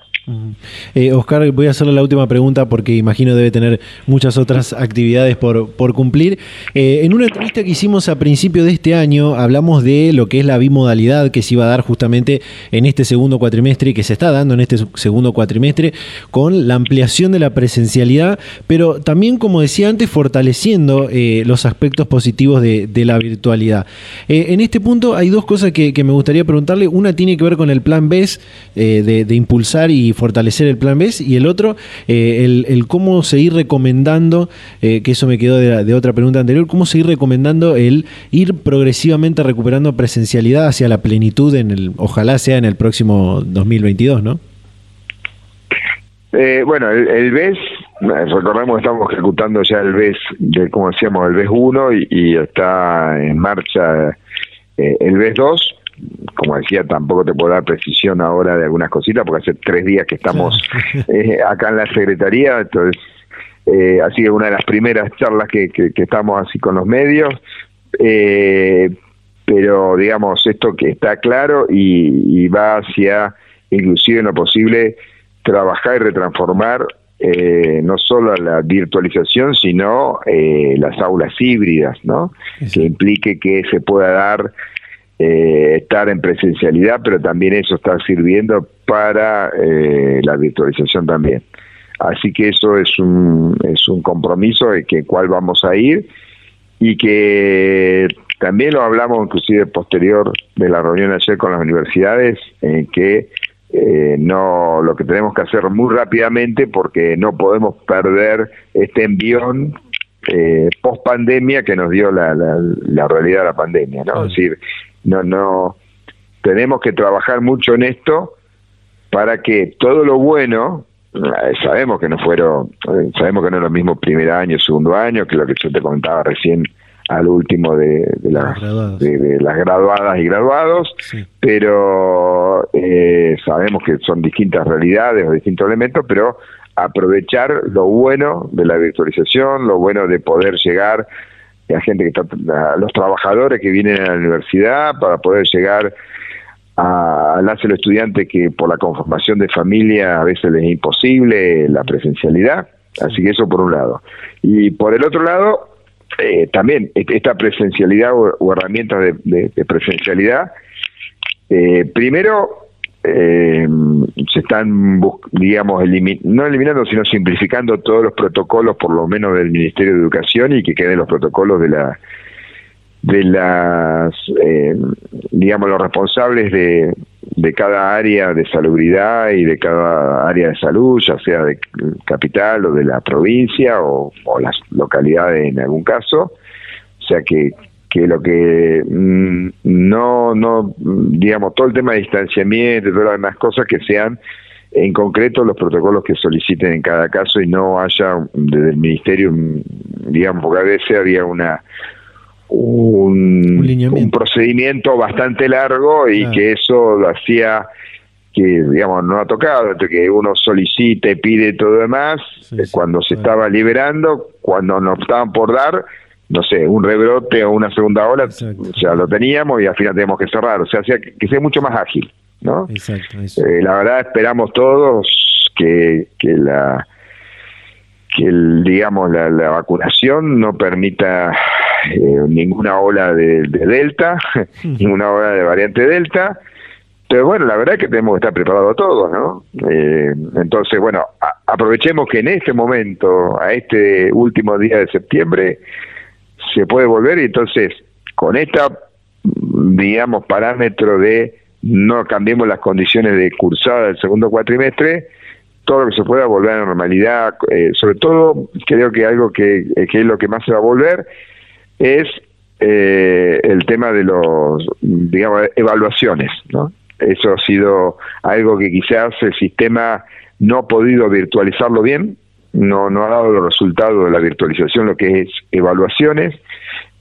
Eh, Oscar, voy a hacerle la última pregunta porque imagino debe tener muchas otras actividades por, por cumplir. Eh, en una entrevista que hicimos a principio de este año, hablamos de lo que es la bimodalidad que se iba a dar justamente en este segundo cuatrimestre y que se está dando en este segundo cuatrimestre con la ampliación de la presencialidad, pero también, como decía antes, fortaleciendo eh, los aspectos positivos de, la virtualidad. en este punto hay dos cosas que, que me gustaría preguntar una tiene que ver con el plan B, eh, de, impulsar y fortalecer el plan B, y el otro, eh, el, cómo seguir recomendando, eh, que eso me quedó de, otra pregunta anterior, cómo seguir recomendando el ir progresivamente recuperando presencialidad hacia la plenitud, en el, ojalá sea en el próximo 2022, ¿no? Bueno, el, el BES, recordemos que estamos ejecutando ya el BES, de, como decíamos, el BES 1 y, está en marcha el BES 2. Como decía, tampoco te puedo dar precisión ahora de algunas cositas, porque hace tres días que estamos eh, acá en la Secretaría, entonces, eh, así que una de las primeras charlas que, que, estamos así con los medios. pero digamos, esto que está claro y, y va hacia, inclusive en lo posible, trabajar y retransformar eh, no solo la virtualización, sino eh, las aulas híbridas, ¿no? Que implique que se pueda dar eh, estar en presencialidad, pero también eso está sirviendo para la virtualización también. Así que eso es un, es un compromiso de que cuál vamos a ir y que también lo hablamos inclusive posterior de la reunión ayer con las universidades, en que eh, no lo que tenemos que hacer muy rápidamente porque no podemos perder este envión eh, post pandemia que nos dio la, la, realidad de la pandemia, ¿no? Es decir, no, no, tenemos que trabajar mucho en esto para que todo lo bueno, eh, sabemos que no fueron, eh, sabemos que no es lo mismo primer año, segundo año, que lo que yo te comentaba recién al último de, las, de, las graduadas y graduados, pero eh, sabemos que son distintas realidades o distintos elementos, pero aprovechar lo bueno de la virtualización, lo bueno de poder llegar a gente que está, a los trabajadores que vienen a la universidad para poder llegar a, las los estudiantes que por la conformación de familia a veces les es imposible la presencialidad, así que eso por un lado. Y por el otro lado, eh, también esta presencialidad o, herramientas de, presencialidad, eh, primero eh, se están, digamos, no eliminando, sino simplificando todos los protocolos, por lo menos del Ministerio de Educación, y que queden los protocolos de la de las, digamos, los responsables de, de cada área de salubridad y de cada área de salud, ya sea de capital o de la provincia o, las localidades en algún caso. O sea que, que lo que mm, no, no, digamos, todo el tema de distanciamiento y todas las demás cosas que sean en concreto los protocolos que soliciten en cada caso y no haya desde el ministerio, digamos, porque a veces había una un, procedimiento bastante largo y que eso lo hacía que digamos no ha tocado que uno solicite pide todo demás cuando se estaba liberando cuando nos estaban por dar no sé un rebrote o una segunda ola ya lo teníamos y al final tenemos que cerrar o sea, que, sea mucho más ágil no eh, la verdad esperamos todos que, que la que el, digamos la, la vacunación no permita eh, ninguna ola de, Delta, ninguna ola de variante Delta. Pero bueno, la verdad es que tenemos que estar preparados todos, ¿no? Eh, entonces, bueno, aprovechemos que en este momento, a este último día de septiembre, se puede volver y entonces, con esta, digamos, parámetro de no cambiemos las condiciones de cursada del segundo cuatrimestre, todo lo que se pueda volver a normalidad, eh, sobre todo creo que algo que, que es lo que más se va a volver es eh, el tema de los, digamos, evaluaciones, ¿no? Eso ha sido algo que quizás el sistema no ha podido virtualizarlo bien, no, no ha dado los resultados de la virtualización, lo que es evaluaciones,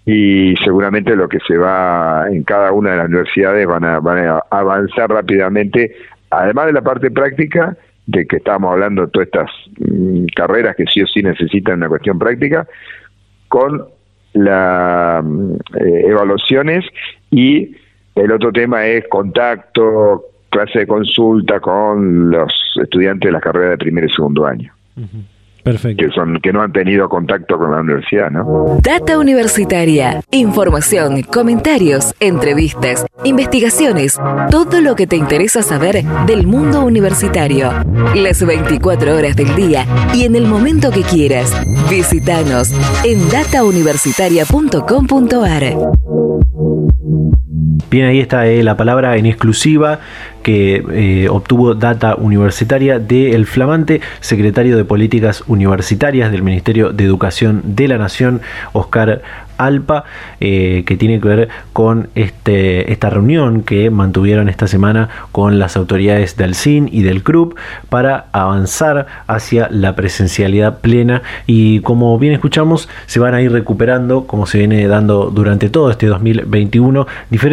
y seguramente lo que se va en cada una de las universidades van a, van a avanzar rápidamente, además de la parte práctica, de que estamos hablando todas estas mm, carreras que sí o sí necesitan una cuestión práctica, con las eh, evaluaciones y el otro tema es contacto, clase de consulta con los estudiantes de la carrera de primer y segundo año. Perfecto. Que, son, que no han tenido contacto con la universidad, ¿no? Data Universitaria. Información, comentarios, entrevistas, investigaciones. Todo lo que te interesa saber del mundo universitario. Las 24 horas del día y en el momento que quieras. Visítanos en datauniversitaria.com.ar. Bien, ahí está eh, la palabra en exclusiva que obtuvo data universitaria del flamante secretario de Políticas Universitarias del Ministerio de Educación de la Nación, Oscar ALPA, eh, que tiene que ver con este, esta reunión que mantuvieron esta semana con las autoridades del CIN y del CRUP para avanzar hacia la presencialidad plena. Y como bien escuchamos se van a ir recuperando como se viene dando durante todo este 2021 diferentes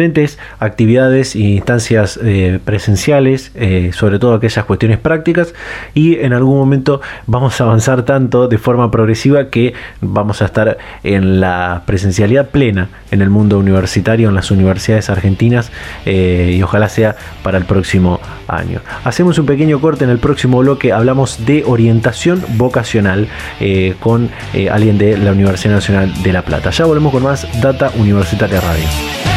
actividades e instancias eh, presenciales eh, sobre todo aquellas cuestiones prácticas y en algún momento vamos a avanzar tanto de forma progresiva que vamos a estar en la presencialidad plena en el mundo universitario, en las universidades argentinas eh, y ojalá sea para el próximo año. Hacemos un pequeño corte en el próximo bloque, hablamos de orientación vocacional con alguien de la Universidad Nacional de La Plata. Ya volvemos con más Data Universitaria Radio.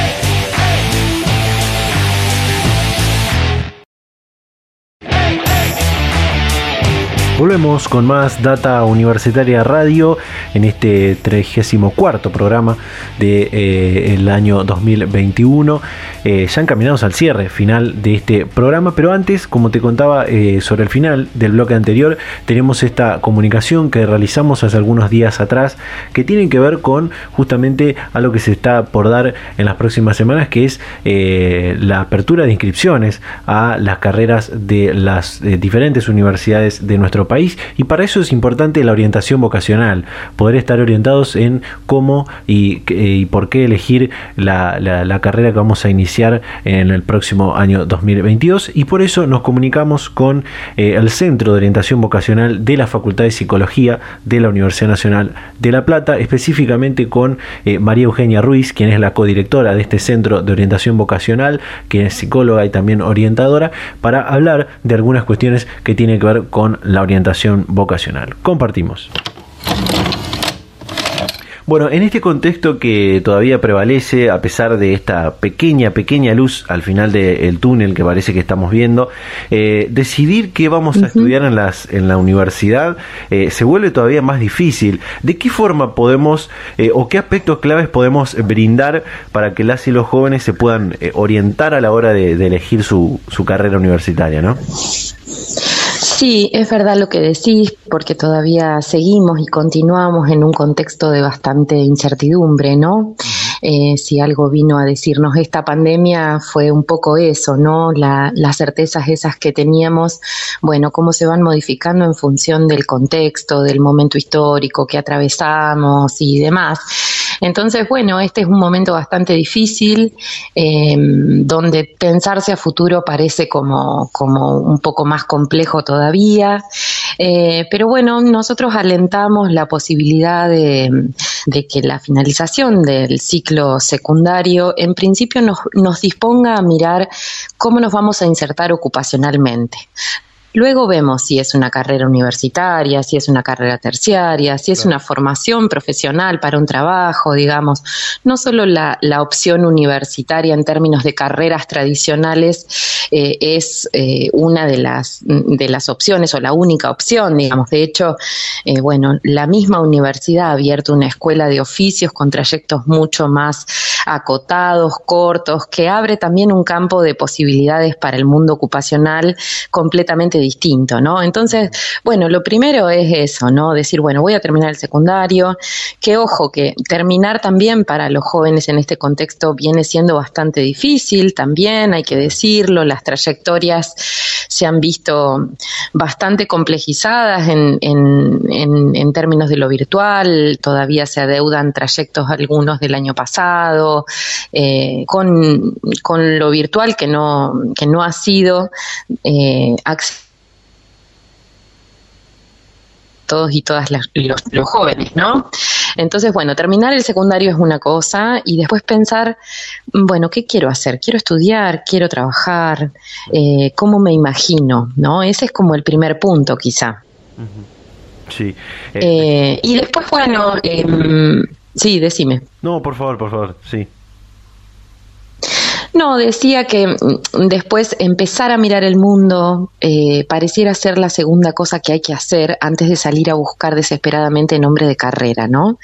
Volvemos con más Data Universitaria Radio en este 34 programa del de, eh, año 2021. Eh, ya encaminados al cierre final de este programa, pero antes, como te contaba eh, sobre el final del bloque anterior, tenemos esta comunicación que realizamos hace algunos días atrás que tiene que ver con justamente algo que se está por dar en las próximas semanas, que es la apertura de inscripciones a las carreras de las diferentes universidades de nuestro país y para eso es importante la orientación vocacional, poder estar orientados en cómo y, por qué elegir la, carrera que vamos a iniciar en el próximo año 2022 y por eso nos comunicamos con eh, el Centro de Orientación Vocacional de la Facultad de Psicología de la Universidad Nacional de La Plata, específicamente con eh, María Eugenia Ruiz, quien es la codirectora de este Centro de Orientación Vocacional, quien es psicóloga y también orientadora, para hablar de algunas cuestiones que tienen que ver con la orientación vocacional. Compartimos. Bueno, en este contexto que todavía prevalece, a pesar de esta pequeña, pequeña luz al final del túnel que parece que estamos viendo, eh, decidir qué vamos a estudiar en, las, en la universidad eh, se vuelve todavía más difícil. ¿De qué forma podemos eh, o qué aspectos claves podemos brindar para que las y los jóvenes se puedan orientar a la hora de, de elegir su, su carrera universitaria, no? Sí, es verdad lo que decís, porque todavía seguimos y continuamos en un contexto de bastante incertidumbre, ¿no? Eh, si algo vino a decirnos esta pandemia fue un poco eso, ¿no? las certezas esas que teníamos, bueno, cómo se van modificando en función del contexto, del momento histórico que atravesamos y demás. Entonces, bueno, este es un momento bastante difícil, eh, donde pensarse a futuro parece como, como un poco más complejo todavía. Eh, pero bueno, nosotros alentamos la posibilidad de, de, que la finalización del ciclo secundario en principio nos, nos disponga a mirar cómo nos vamos a insertar ocupacionalmente. Luego vemos si es una carrera universitaria, si es una carrera terciaria, si es una formación profesional para un trabajo, digamos. No solo la, opción universitaria en términos de carreras tradicionales eh, es eh, una de las, de las opciones o la única opción, digamos. De hecho, eh, bueno, la misma universidad ha abierto una escuela de oficios con trayectos mucho más acotados, cortos, que abre también un campo de posibilidades para el mundo ocupacional completamente distinto, ¿no? Entonces, bueno, lo primero es eso, ¿no? Decir, bueno, voy a terminar el secundario, que ojo, que terminar también para los jóvenes en este contexto viene siendo bastante difícil también, hay que decirlo, las trayectorias se han visto bastante complejizadas en, en, términos de lo virtual, todavía se adeudan trayectos algunos del año pasado, eh, con, con, lo virtual que no, que no ha sido eh, todos y todas los, jóvenes, ¿no? Entonces, bueno, terminar el secundario es una cosa y después pensar, bueno, ¿qué quiero hacer? ¿Quiero estudiar? ¿Quiero trabajar? Eh, ¿Cómo me imagino? ¿No? Ese es como el primer punto, quizá. Sí. Eh, eh, y después, bueno, em, sí, decime. No, por favor, por favor, sí. No, decía que mm, después empezar a mirar el mundo eh, pareciera ser la segunda cosa que hay que hacer antes de salir a buscar desesperadamente nombre de carrera, ¿no?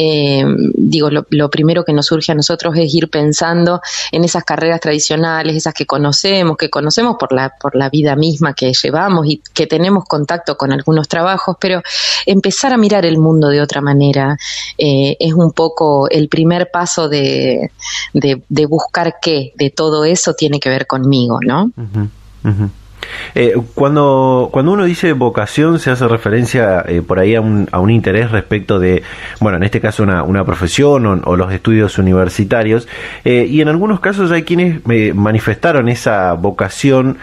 Eh, digo, lo, primero que nos surge a nosotros es ir pensando en esas carreras tradicionales, esas que conocemos, que conocemos por la, por la vida misma que llevamos y que tenemos contacto con algunos trabajos, pero empezar a mirar el mundo de otra manera eh, es un poco el primer paso de, de, buscar qué de todo eso tiene que ver conmigo, ¿no? Eh, cuando, cuando uno dice vocación se hace referencia eh, por ahí a un, a un, interés respecto de, bueno, en este caso una, una profesión o, los estudios universitarios, eh, y en algunos casos hay quienes manifestaron esa vocación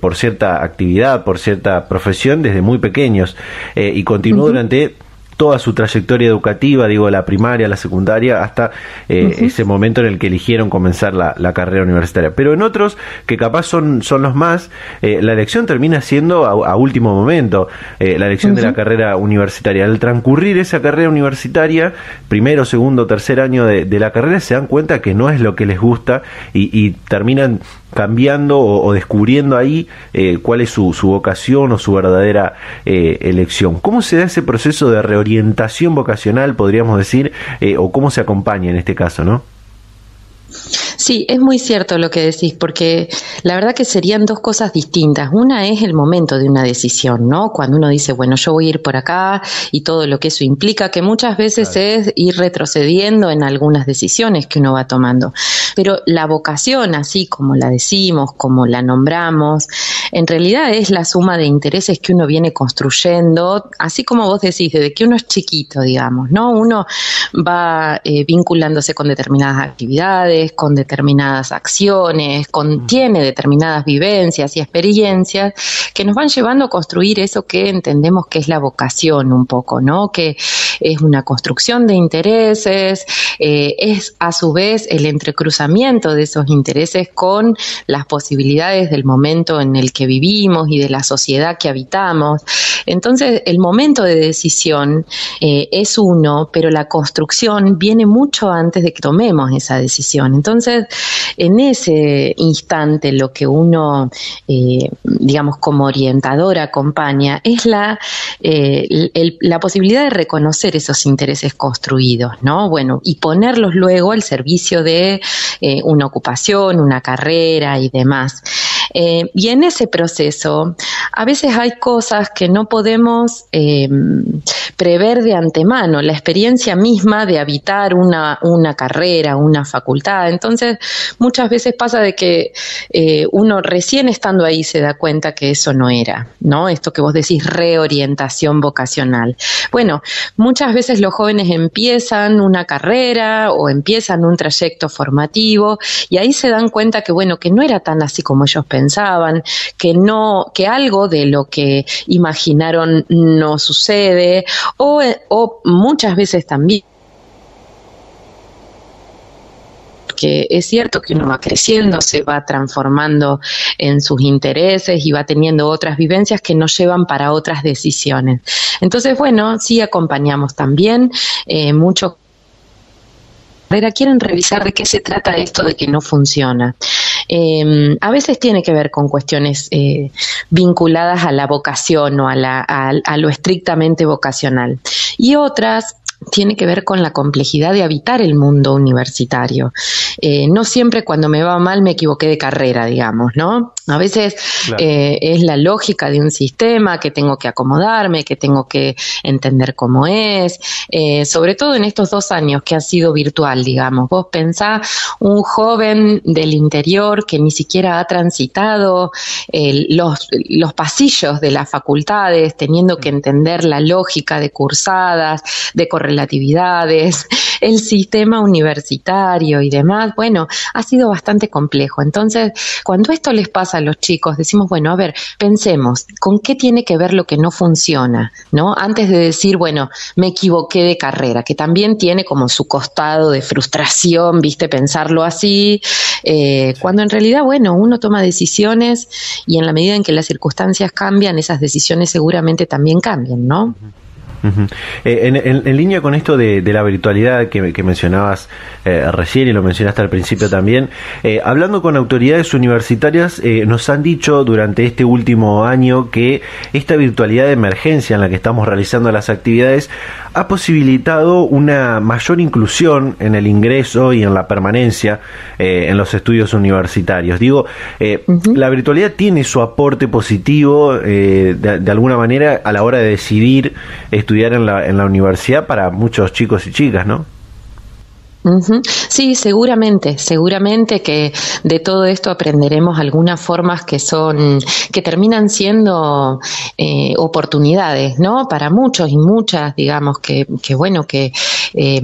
por cierta actividad, por cierta profesión desde muy pequeños, y continuó durante toda su trayectoria educativa, digo, la primaria, la secundaria, hasta eh, ese momento en el que eligieron comenzar la, carrera universitaria. Pero en otros, que capaz son, son los más, eh, la elección termina siendo a, último momento, eh, la elección de la carrera universitaria. Al transcurrir esa carrera universitaria, primero, segundo, tercer año de, la carrera, se dan cuenta que no es lo que les gusta y, y terminan cambiando o, descubriendo ahí eh, cuál es su, vocación o su verdadera eh, elección. ¿Cómo se da ese proceso de reorientación vocacional, podríamos decir, eh, o cómo se acompaña en este caso, no? Sí, es muy cierto lo que decís, porque la verdad que serían dos cosas distintas. Una es el momento de una decisión, ¿no? Cuando uno dice, bueno, yo voy a ir por acá y todo lo que eso implica, que muchas veces es ir retrocediendo en algunas decisiones que uno va tomando. Pero la vocación, así como la decimos, como la nombramos, en realidad es la suma de intereses que uno viene construyendo, así como vos decís, desde que uno es chiquito, digamos, ¿no? Uno va eh, vinculándose con determinadas actividades, con determinadas acciones, contiene determinadas vivencias y experiencias que nos van llevando a construir eso que entendemos que es la vocación un poco, ¿no? Que es una construcción de intereses, eh, es a su vez el entrecruzamiento de esos intereses con las posibilidades del momento en el que vivimos y de la sociedad que habitamos. Entonces, el momento de decisión eh, es uno, pero la construcción viene mucho antes de que tomemos esa decisión. Entonces, en ese instante lo que uno, eh, digamos, como orientador acompaña es la, la posibilidad de reconocer esos intereses construidos, ¿no? Bueno, y ponerlos luego al servicio de eh, una ocupación, una carrera y demás. Eh, y en ese proceso, a veces hay cosas que no podemos eh, prever de antemano, la experiencia misma de habitar una, una carrera, una facultad. Entonces, muchas veces pasa de que eh, uno recién estando ahí se da cuenta que eso no era, ¿no? Esto que vos decís, reorientación vocacional. Bueno, muchas veces los jóvenes empiezan una carrera o empiezan un trayecto formativo y ahí se dan cuenta que, bueno, que no era tan así como ellos pensaban, que no, que algo de lo que imaginaron no sucede o, o muchas veces también que es cierto que uno va creciendo, se va transformando en sus intereses y va teniendo otras vivencias que nos llevan para otras decisiones. Entonces, bueno, sí acompañamos también eh, mucho. Quieren revisar de qué se trata esto de que no funciona. Em, a veces tiene que ver con cuestiones eh, vinculadas a la vocación o a, la, a lo estrictamente vocacional. Y otras tiene que ver con la complejidad de habitar el mundo universitario. Eh, no siempre cuando me va mal me equivoqué de carrera, digamos, ¿no? A veces eh, es la lógica de un sistema que tengo que acomodarme, que tengo que entender cómo es, eh, sobre todo en estos dos años que ha sido virtual, digamos. Vos pensá un joven del interior que ni siquiera ha transitado los, los pasillos de las facultades, teniendo que entender la lógica de cursadas, de relatividades, el sistema universitario y demás, bueno, ha sido bastante complejo. Entonces, cuando esto les pasa a los chicos, decimos, bueno, a ver, pensemos, ¿con qué tiene que ver lo que no funciona? ¿No? Antes de decir, bueno, me equivoqué de carrera, que también tiene como su costado de frustración, viste, pensarlo así, eh, cuando en realidad, bueno, uno toma decisiones y en la medida en que las circunstancias cambian, esas decisiones seguramente también cambian, ¿no? Eh, en, línea con esto de, la virtualidad que, mencionabas eh, recién y lo mencionaste al principio también, eh, hablando con autoridades universitarias, nos han dicho durante este último año que esta virtualidad de emergencia en la que estamos realizando las actividades ha posibilitado una mayor inclusión en el ingreso y en la permanencia en los estudios universitarios. Digo, la virtualidad tiene su aporte positivo de, de, alguna manera a la hora de decidir estudiar en la, en la universidad para muchos chicos y chicas, ¿no? Sí, seguramente, seguramente que de todo esto aprenderemos algunas formas que son, que terminan siendo eh, oportunidades, ¿no? Para muchos y muchas, digamos, que, que bueno, que eh,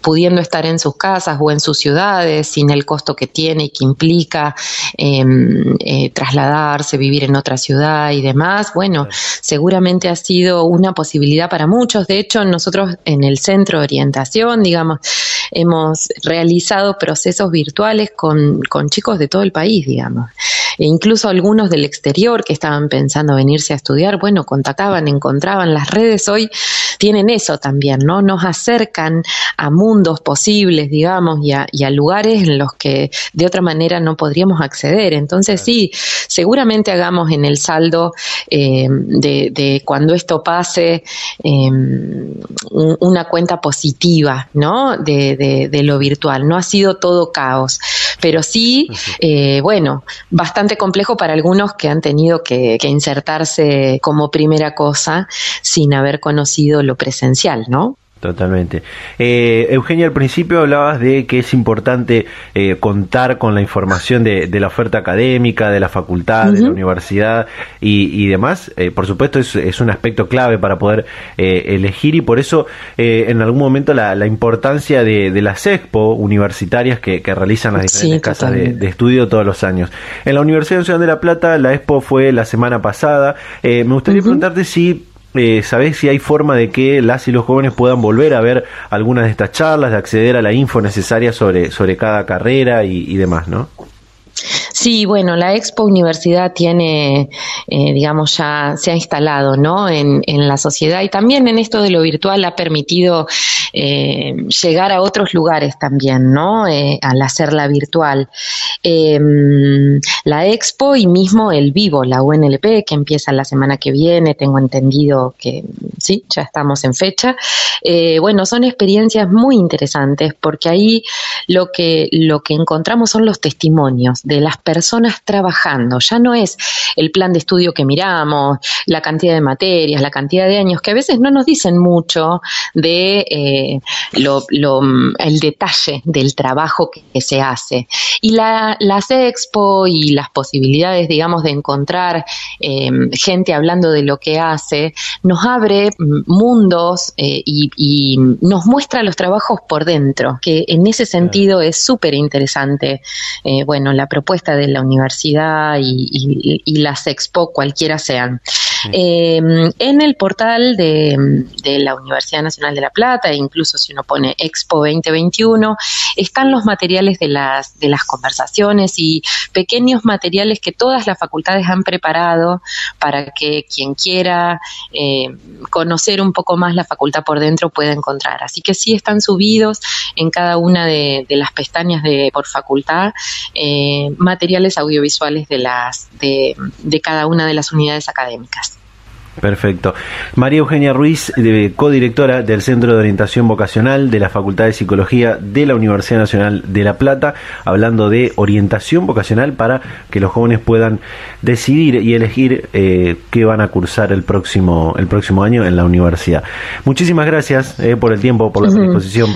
pudiendo estar en sus casas o en sus ciudades, sin el costo que tiene y que implica em, eh, trasladarse, vivir en otra ciudad y demás, bueno, seguramente ha sido una posibilidad para muchos. De hecho, nosotros en el centro de orientación, digamos, hemos realizado procesos virtuales con, con chicos de todo el país, digamos. E incluso algunos del exterior que estaban pensando venirse a estudiar, bueno, contactaban, encontraban las redes hoy tienen eso también, ¿no? Nos acercan a mundos posibles, digamos, y a, y a lugares en los que de otra manera no podríamos acceder. Entonces, sí, seguramente hagamos en el saldo eh, de, cuando esto pase em, una cuenta positiva, ¿no? De, de, lo virtual. No ha sido todo caos, pero sí, eh, bueno, bastante complejo para algunos que han tenido que, que insertarse como primera cosa sin haber conocido lo presencial, ¿no? Totalmente. Eh, Eugenia, al principio hablabas de que es importante eh, contar con la información de, la oferta académica, de la facultad, de la universidad y, demás. Eh, por supuesto, es, un aspecto clave para poder elegir y por eso en algún momento la, importancia de, las expo universitarias que, realizan las diferentes casas de, de, estudio todos los años. En la Universidad Nacional de La Plata, la expo fue la semana pasada. me gustaría preguntarte si eh, ¿Sabés si hay forma de que las y los jóvenes puedan volver a ver algunas de estas charlas, de acceder a la info necesaria sobre, sobre cada carrera y, demás, no? Sí, bueno, la Expo Universidad tiene, eh, digamos, ya se ha instalado, ¿no? En, la sociedad y también en esto de lo virtual ha permitido eh, llegar a otros lugares también, ¿no? Eh, al hacerla virtual. Em, la expo y mismo el vivo, la UNLP, que empieza la semana que viene, tengo entendido que sí, ya estamos en fecha. Bueno, son experiencias muy interesantes porque ahí lo que, lo que encontramos son los testimonios de las personas trabajando. Ya no es el plan de estudio que miramos, la cantidad de materias, la cantidad de años, que a veces no nos dicen mucho de lo, el detalle del trabajo que, se hace. Y la, las expo y las posibilidades, digamos, de encontrar em, gente hablando de lo que hace, nos abre mundos eh, y, nos muestra los trabajos por dentro, que en ese sentido es súper interesante, eh, bueno, la propuesta de la universidad y, y las expo, cualquiera sean. Em, en el portal de, la Universidad Nacional de La Plata, e incluso si uno pone Expo 2021, están los materiales de las, de las conversaciones y pequeños materiales que todas las facultades han preparado para que quien quiera eh, conocer un poco más la facultad por dentro pueda encontrar. Así que sí están subidos en cada una de, las pestañas de por facultad eh, materiales audiovisuales de las de cada una de las unidades académicas. Perfecto. María Eugenia Ruiz, codirectora del Centro de Orientación Vocacional de la Facultad de Psicología de la Universidad Nacional de La Plata, hablando de orientación vocacional para que los jóvenes puedan decidir y elegir eh, qué van a cursar el próximo, el próximo año en la universidad. Muchísimas gracias eh, por el tiempo, por la predisposición.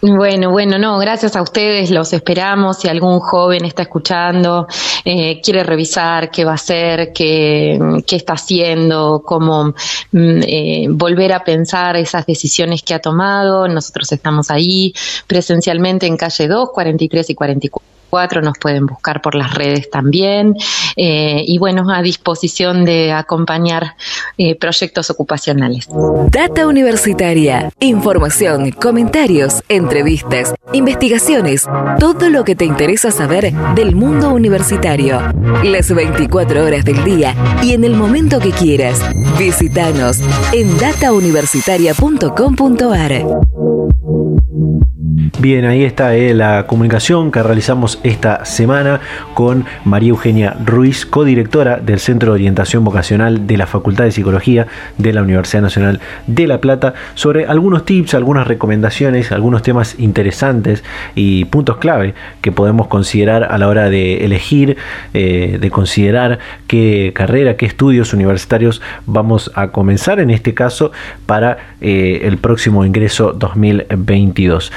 Bueno, bueno, no, gracias a ustedes, los esperamos. Si algún joven está escuchando, eh, quiere revisar qué va a hacer, qué, qué está haciendo, cómo mm, eh, volver a pensar esas decisiones que ha tomado, nosotros estamos ahí presencialmente en calle 2, 43 y 44 24, nos pueden buscar por las redes también eh, y bueno, a disposición de acompañar eh, proyectos ocupacionales. Data Universitaria, información, comentarios, entrevistas, investigaciones, todo lo que te interesa saber del mundo universitario. Las 24 horas del día y en el momento que quieras. Visítanos en datauniversitaria.com.ar. Bien, ahí está eh, la comunicación que realizamos esta semana con María Eugenia Ruiz, codirectora del Centro de Orientación Vocacional de la Facultad de Psicología de la Universidad Nacional de La Plata, sobre algunos tips, algunas recomendaciones, algunos temas interesantes y puntos clave que podemos considerar a la hora de elegir, eh, de considerar qué carrera, qué estudios universitarios vamos a comenzar en este caso para eh, el próximo ingreso 2022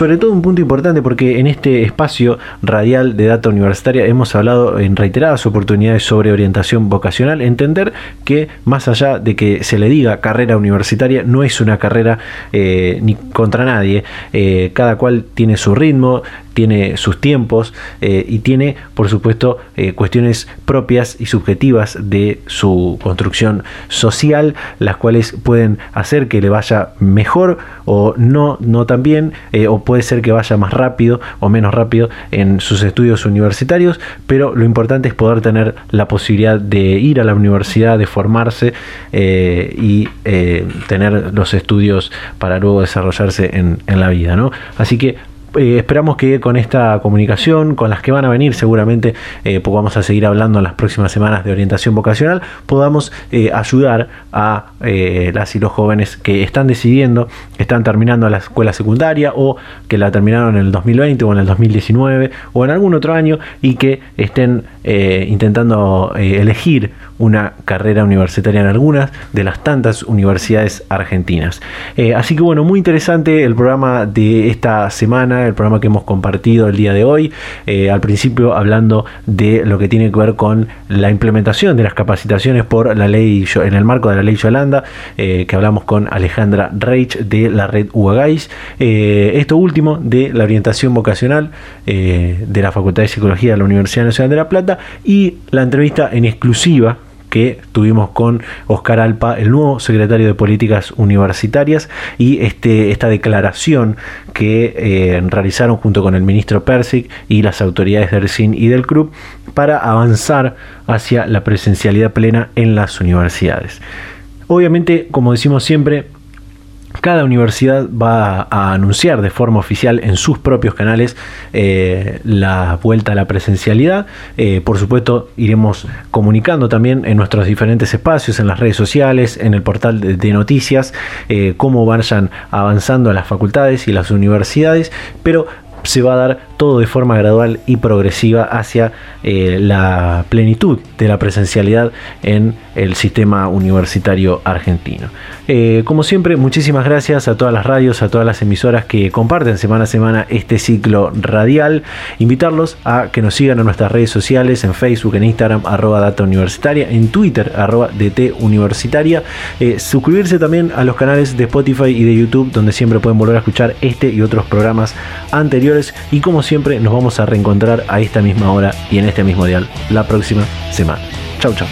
sobre todo un punto importante porque en este espacio radial de data universitaria hemos hablado en reiteradas oportunidades sobre orientación vocacional, entender que más allá de que se le diga carrera universitaria, no es una carrera eh, ni contra nadie, eh, cada cual tiene su ritmo, tiene sus tiempos eh, y tiene, por supuesto, cuestiones propias y subjetivas de su construcción social, las cuales pueden hacer que le vaya mejor o no, no tan bien, eh, o puede ser que vaya más rápido o menos rápido en sus estudios universitarios, pero lo importante es poder tener la posibilidad de ir a la universidad, de formarse y tener los estudios para luego desarrollarse en, en la vida. ¿no? Así que eh, esperamos que con esta comunicación, con las que van a venir seguramente, eh, vamos a seguir hablando en las próximas semanas de orientación vocacional, podamos eh, ayudar a las y los jóvenes que están decidiendo, que están terminando la escuela secundaria o que la terminaron en el 2020 o en el 2019 o en algún otro año y que estén intentando elegir una carrera universitaria en algunas de las tantas universidades argentinas. así que bueno, muy interesante el programa de esta semana el programa que hemos compartido el día de hoy. Eh, al principio hablando de lo que tiene que ver con la implementación de las capacitaciones por la ley, en el marco de la ley Yolanda, eh, que hablamos con Alejandra Reich de la red UAGAIS. Eh, esto último de la orientación vocacional de la Facultad de Psicología de la Universidad Nacional de La Plata y la entrevista en exclusiva que tuvimos con Oscar Alpa, el nuevo secretario de Políticas Universitarias, y este, esta declaración que eh, realizaron junto con el ministro Persic y las autoridades del CIN y del CRUB para avanzar hacia la presencialidad plena en las universidades. Obviamente, como decimos siempre, cada universidad va a anunciar de forma oficial en sus propios canales eh, la vuelta a la presencialidad. Eh, por supuesto, iremos comunicando también en nuestros diferentes espacios, en las redes sociales, en el portal de, noticias, eh, cómo vayan avanzando las facultades y las universidades, pero se va a dar todo de forma gradual y progresiva hacia la plenitud de la presencialidad en el sistema universitario argentino. Eh, como siempre, muchísimas gracias a todas las radios, a todas las emisoras que comparten semana a semana este ciclo radial. Invitarlos a que nos sigan en nuestras redes sociales, en Facebook, en Instagram, arroba data universitaria, en Twitter, arroba DT universitaria. Eh, suscribirse también a los canales de Spotify y de YouTube, donde siempre pueden volver a escuchar este y otros programas anteriores. Y como siempre, nos vamos a reencontrar a esta misma hora y en este mismo dial la próxima semana. Chau, chau.